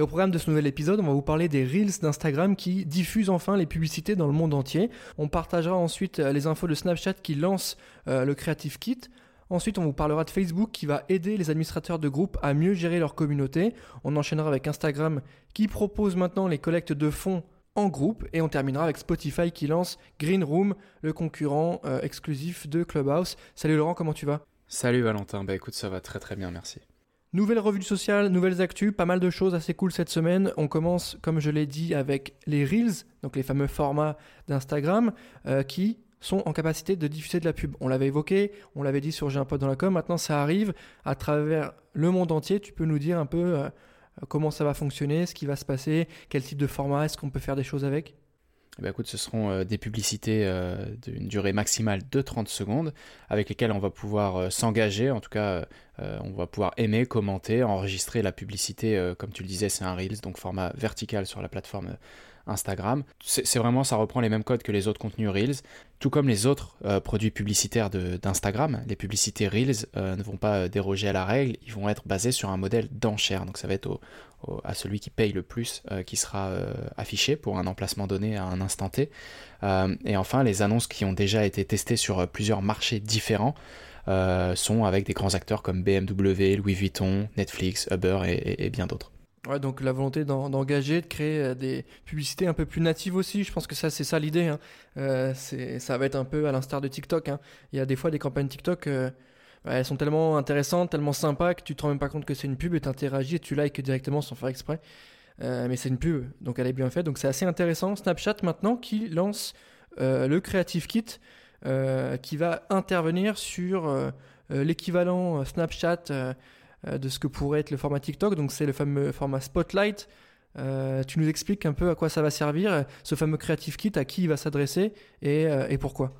et au programme de ce nouvel épisode, on va vous parler des Reels d'Instagram qui diffusent enfin les publicités dans le monde entier. On partagera ensuite euh, les infos de Snapchat qui lance euh, le Creative Kit. Ensuite, on vous parlera de Facebook qui va aider les administrateurs de groupes à mieux gérer leur communauté. On enchaînera avec Instagram qui propose maintenant les collectes de fonds en groupe. Et on terminera avec Spotify qui lance Green Room, le concurrent euh, exclusif de Clubhouse. Salut Laurent, comment tu vas? Salut Valentin, bah écoute, ça va très très bien, merci. Nouvelle revue sociale, nouvelles actus, pas mal de choses assez cool cette semaine. On commence, comme je l'ai dit, avec les Reels, donc les fameux formats d'Instagram, euh, qui sont en capacité de diffuser de la pub. On l'avait évoqué, on l'avait dit sur J'ai un pote dans la com, maintenant ça arrive à travers le monde entier. Tu peux nous dire un peu euh, comment ça va fonctionner, ce qui va se passer, quel type de format, est-ce qu'on peut faire des choses avec? Eh ben, ce seront euh, des publicités euh, d'une durée maximale de 30 secondes avec lesquelles on va pouvoir euh, s'engager, en tout cas on va pouvoir aimer, commenter, enregistrer la publicité, comme tu le disais c'est un Reels, donc format vertical sur la plateforme Instagram. C'est vraiment, ça reprend les mêmes codes que les autres contenus Reels, tout comme les autres euh, produits publicitaires d'Instagram. Les publicités Reels euh, ne vont pas euh, déroger à la règle, ils vont être basés sur un modèle d'enchère. Donc ça va être à celui qui paye le plus qui sera affiché pour un emplacement donné à un instant T. et enfin, les annonces qui ont déjà été testées sur plusieurs marchés différents. sont avec des grands acteurs comme BMW, Louis Vuitton, Netflix, Uber et bien d'autres. Ouais, donc la volonté d'engager, de créer euh, des publicités un peu plus natives aussi, je pense que ça c'est ça l'idée. Hein. Euh, ça va être un peu à l'instar de TikTok. Hein. Il y a des fois des campagnes TikTok, euh, elles sont tellement intéressantes, tellement sympas que tu te rends même pas compte que c'est une pub et tu interagis et tu likes directement sans faire exprès. mais c'est une pub, donc elle est bien faite, donc c'est assez intéressant. Snapchat maintenant qui lance le Creative Kit qui va intervenir sur l'équivalent Snapchat de ce que pourrait être le format TikTok. Donc c'est le fameux format Spotlight. Euh, tu nous expliques un peu à quoi ça va servir, ce fameux Creative Kit, à qui il va s'adresser et, euh, pourquoi?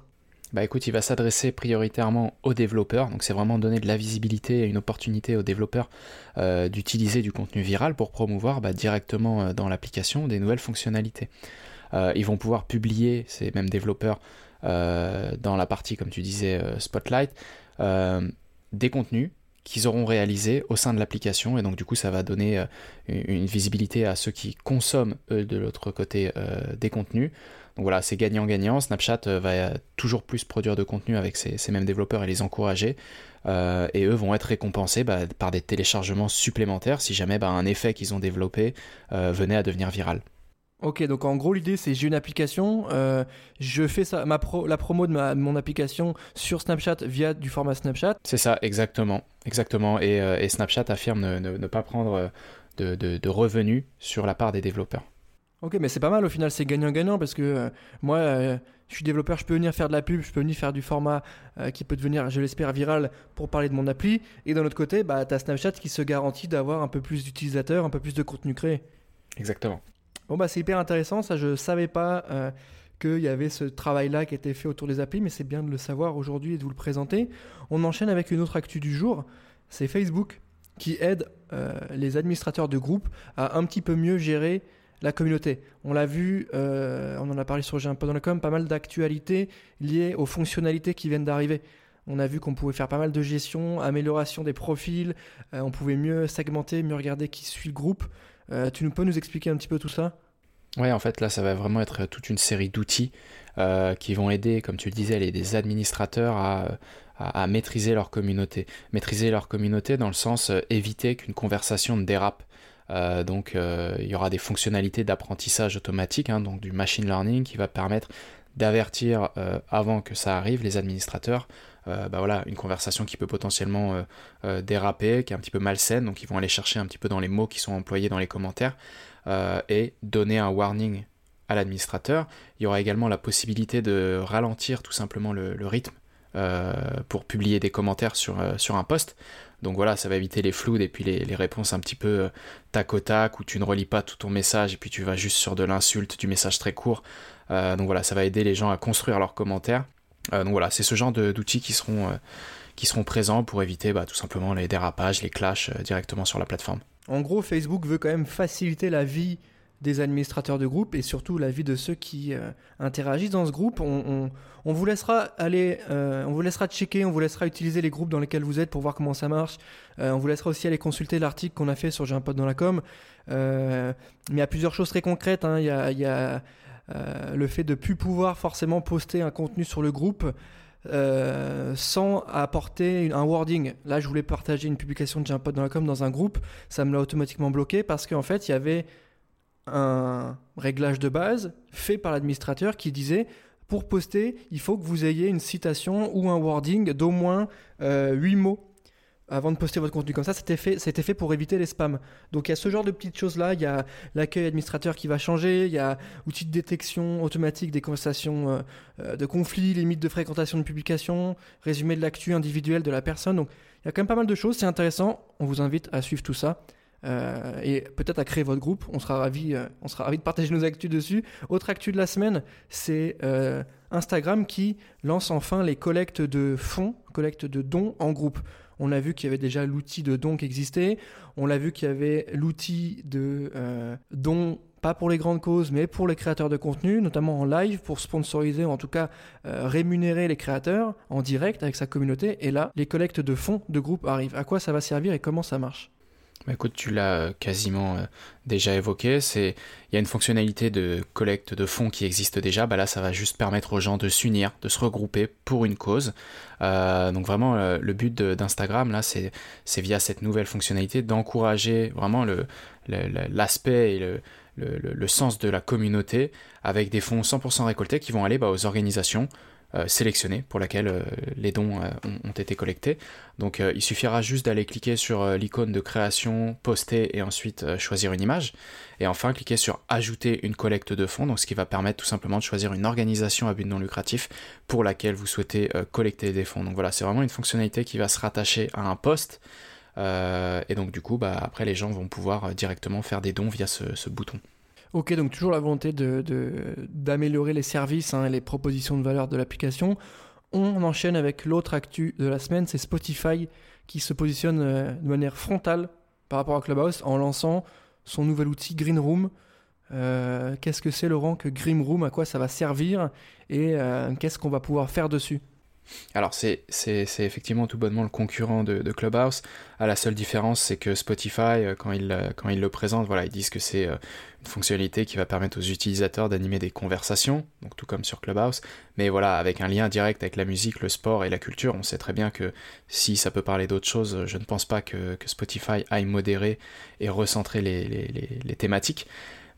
Bah écoute, il va s'adresser prioritairement aux développeurs, donc c'est vraiment donner de la visibilité et une opportunité aux développeurs d'utiliser du contenu viral pour promouvoir bah, directement dans l'application des nouvelles fonctionnalités. ils vont pouvoir publier, ces mêmes développeurs, dans la partie, comme tu disais, Spotlight, des contenus qu'ils auront réalisé au sein de l'application et donc du coup ça va donner euh, une visibilité à ceux qui consomment eux de l'autre côté euh, des contenus. Donc voilà, c'est gagnant-gagnant. Snapchat euh, va toujours plus produire de contenu avec ces, mêmes développeurs et les encourager. et eux vont être récompensés bah, par des téléchargements supplémentaires si jamais bah, un effet qu'ils ont développé venait à devenir viral. Ok, donc en gros l'idée c'est j'ai une application, euh, je fais ça, ma la promo de, ma, mon application sur Snapchat via du format Snapchat. C'est ça, exactement, exactement. Et, euh, Snapchat affirme ne, pas prendre de, de, revenus sur la part des développeurs. Ok, mais c'est pas mal au final, c'est gagnant-gagnant parce que euh, moi je suis développeur, je peux venir faire de la pub, je peux venir faire du format qui peut devenir, je l'espère, viral pour parler de mon appli. Et d'un autre côté, bah, tu as Snapchat qui se garantit d'avoir un peu plus d'utilisateurs, un peu plus de contenu créé. Exactement. Bon, bah, c'est hyper intéressant. Ça, je savais pas euh, qu'il y avait ce travail-là qui était fait autour des applis, mais c'est bien de le savoir aujourd'hui et de vous le présenter. On enchaîne avec une autre actu du jour. C'est Facebook qui aide euh, les administrateurs de groupe à un petit peu mieux gérer la communauté. On l'a vu, euh, on en a parlé sur J'ai un peu dans le com, pas mal d'actualités liées aux fonctionnalités qui viennent d'arriver. On a vu qu'on pouvait faire pas mal de gestion, amélioration des profils, on pouvait mieux segmenter, mieux regarder qui suit le groupe. Euh, tu peux nous expliquer un petit peu tout ça? Ouais, en fait, là, ça va vraiment être toute une série d'outils euh, qui vont aider, comme tu le disais, les, administrateurs à, maîtriser leur communauté. Maîtriser leur communauté dans le sens euh, éviter qu'une conversation ne dérape. donc, il y aura des fonctionnalités d'apprentissage automatique, hein, donc du machine learning, qui va permettre d'avertir avant que ça arrive les administrateurs euh, bah voilà, une conversation qui peut potentiellement euh, euh, déraper, qui est un petit peu malsaine, donc ils vont aller chercher un petit peu dans les mots qui sont employés dans les commentaires et donner un warning à l'administrateur. Il y aura également la possibilité de ralentir tout simplement le, rythme pour publier des commentaires sur, sur un post. Donc voilà, ça va éviter les flous et puis les, réponses un petit peu tac au où tu ne relis pas tout ton message et puis tu vas juste sur de l'insulte, du message très court. donc voilà, ça va aider les gens à construire leurs commentaires donc voilà, c'est ce genre d'outils qui seront qui seront présents pour éviter bah, tout simplement les dérapages, les clashs directement sur la plateforme. En gros, Facebook veut quand même faciliter la vie des administrateurs de groupe et surtout la vie de ceux qui euh, interagissent dans ce groupe. On, vous laissera aller, euh, on vous laissera checker, on vous laissera utiliser les groupes dans lesquels vous êtes pour voir comment ça marche. Euh, on vous laissera aussi aller consulter l'article qu'on a fait sur J'ai un pote dans la com. mais il y a plusieurs choses très concrètes. Hein. Il y a, le fait de plus pouvoir forcément poster un contenu sur le groupe. Sans apporter un wording. Là, je voulais partager une publication de J'ai un pote dans la com dans un groupe, ça me l'a automatiquement bloqué parce qu'en fait, il y avait un réglage de base fait par l'administrateur qui disait pour poster, il faut que vous ayez une citation ou un wording d'au moins euh, 8 mots avant de poster votre contenu. Comme ça, c'était fait, c'était fait pour éviter les spams. Donc il y a ce genre de petites choses-là. Il y a l'accueil administrateur qui va changer. Il y a outil de détection automatique des conversations euh, euh, de conflits, limites de fréquentation de publication, résumé de l'actu individuelle de la personne. Donc il y a quand même pas mal de choses. C'est intéressant. On vous invite à suivre tout ça. Euh, et peut-être à créer votre groupe. On sera ravi, on sera ravi de partager nos actus dessus. Autre actu de la semaine, c'est Instagram qui lance enfin les collectes de fonds, collectes de dons en groupe. On a vu qu'il y avait déjà l'outil de dons qui existait. On l'a vu qu'il y avait l'outil de dons pas pour les grandes causes, mais pour les créateurs de contenu, notamment en live, pour sponsoriser ou en tout cas rémunérer les créateurs en direct avec sa communauté. Et là, les collectes de fonds de groupe arrivent. À quoi ça va servir et comment ça marche? Bah, écoute, tu l'as euh, quasiment euh, déjà évoqué. C'est il y a une fonctionnalité de collecte de fonds qui existe déjà. Bah là, ça va juste permettre aux gens de s'unir, de se regrouper pour une cause. Euh, donc vraiment, le but d'Instagram là, c'est via cette nouvelle fonctionnalité d'encourager vraiment l'aspect et le, sens de la communauté avec des fonds 100% récoltés qui vont aller bah, aux organisations sélectionnée pour laquelle euh, les dons euh, ont, été collectés. Donc il suffira juste d'aller cliquer sur l'icône de création, poster et ensuite choisir une image. Et enfin cliquer sur ajouter une collecte de fonds, donc ce qui va permettre tout simplement de choisir une organisation à but non lucratif pour laquelle vous souhaitez collecter des fonds. Donc voilà, c'est vraiment une fonctionnalité qui va se rattacher à un poste. et donc du coup, bah, après les gens vont pouvoir directement faire des dons via ce bouton. Ok, donc toujours la volonté d'améliorer de, les services hein, et les propositions de valeur de l'application. On enchaîne avec l'autre actu de la semaine, c'est Spotify qui se positionne euh, de manière frontale par rapport à Clubhouse en lançant son nouvel outil Green Room. Euh, qu'est-ce que c'est Laurent que Green Room, à quoi ça va servir? Et euh, qu'est-ce qu'on va pouvoir faire dessus? Alors c'est effectivement tout bonnement le concurrent de, Clubhouse. À la seule différence, c'est que Spotify, euh, quand ils quand il le présentent, voilà, ils disent que c'est euh, une fonctionnalité qui va permettre aux utilisateurs d'animer des conversations, donc tout comme sur Clubhouse. Mais voilà, avec un lien direct avec la musique, le sport et la culture, on sait très bien que si ça peut parler d'autres choses, je ne pense pas que, Spotify aille modérer et recentrer les, thématiques.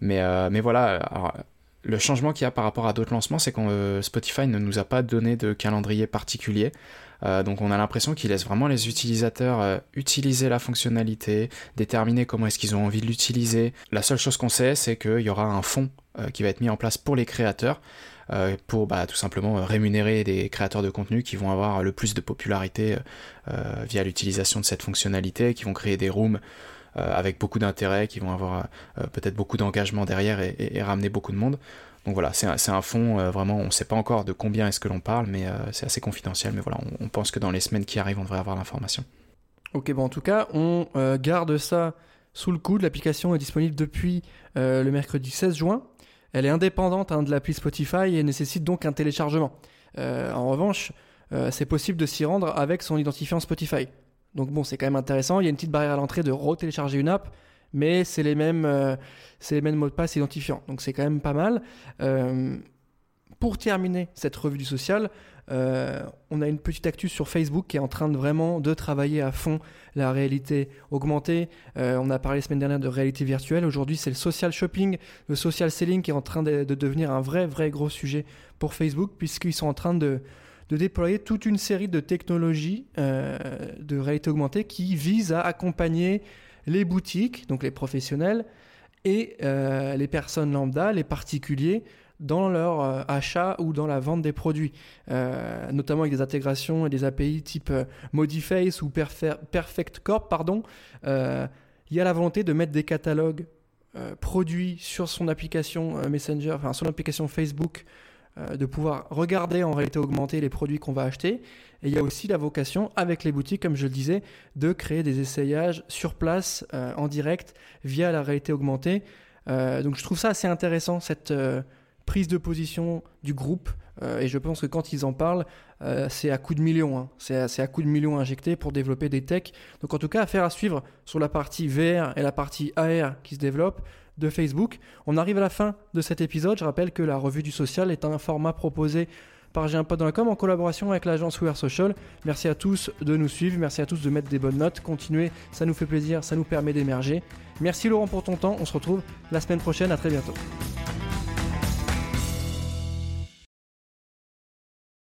Euh, mais voilà, le changement qu'il y a par rapport à d'autres lancements, c'est que euh, Spotify ne nous a pas donné de calendrier particulier. Euh, donc on a l'impression qu'il laisse vraiment les utilisateurs euh, utiliser la fonctionnalité, déterminer comment est-ce qu'ils ont envie de l'utiliser. La seule chose qu'on sait, c'est qu'il y aura un fonds qui va être mis en place pour les créateurs. pour bah, tout simplement rémunérer des créateurs de contenu qui vont avoir le plus de popularité via l'utilisation de cette fonctionnalité, qui vont créer des rooms euh, avec beaucoup d'intérêt, qui vont avoir euh, peut-être beaucoup d'engagement derrière et, ramener beaucoup de monde. Donc voilà, c'est un, un, fonds, euh, vraiment, on ne sait pas encore de combien est-ce que l'on parle, mais c'est assez confidentiel. Mais voilà, on, pense que dans les semaines qui arrivent, on devrait avoir l'information. Ok, bon, en tout cas, on garde ça sous le coude. L'application est disponible depuis le mercredi 16 juin. Elle est indépendante hein, de l'appli Spotify et nécessite donc un téléchargement. en revanche, c'est possible de s'y rendre avec son identifiant Spotify. Donc bon, c'est quand même intéressant. Il y a une petite barrière à l'entrée de retélécharger une app, mais c'est les mêmes, euh, mots de passe identifiants. Donc c'est quand même pas mal. Euh, pour terminer cette revue du social, euh, on a une petite actu sur Facebook qui est en train de vraiment de travailler à fond la réalité augmentée. on a parlé la semaine dernière de réalité virtuelle. Aujourd'hui, c'est le social shopping, le social selling qui est en train de devenir un vrai, vrai gros sujet pour Facebook puisqu'ils sont en train de de déployer toute une série de technologies euh, de réalité augmentée qui visent à accompagner les boutiques, donc les professionnels, et euh, les personnes lambda, les particuliers, dans leur euh, achat ou dans la vente des produits, notamment avec des intégrations et des API type Modiface ou Perfect Corp. Pardon. Il y a la volonté de mettre des catalogues produits sur son application Messenger, enfin son application Facebook euh, de pouvoir regarder en réalité augmentée les produits qu'on va acheter. Et il y a aussi la vocation, avec les boutiques, comme je le disais, de créer des essayages sur place, euh, en direct, via la réalité augmentée. Euh, donc je trouve ça assez intéressant, cette prise de position du groupe. et je pense que quand ils en parlent, c'est à coup de millions. Hein. C'est à coup de millions injectés pour développer des techs. Donc en tout cas, affaire à suivre sur la partie VR et la partie AR qui se développe de Facebook. On arrive à la fin de cet épisode. Je rappelle que la revue du social est un format proposé par J'ai en collaboration avec l'agence We Social. Merci à tous de nous suivre, merci à tous de mettre des bonnes notes. Continuez, ça nous fait plaisir, ça nous permet d'émerger. Merci Laurent pour ton temps. On se retrouve la semaine prochaine. À très bientôt.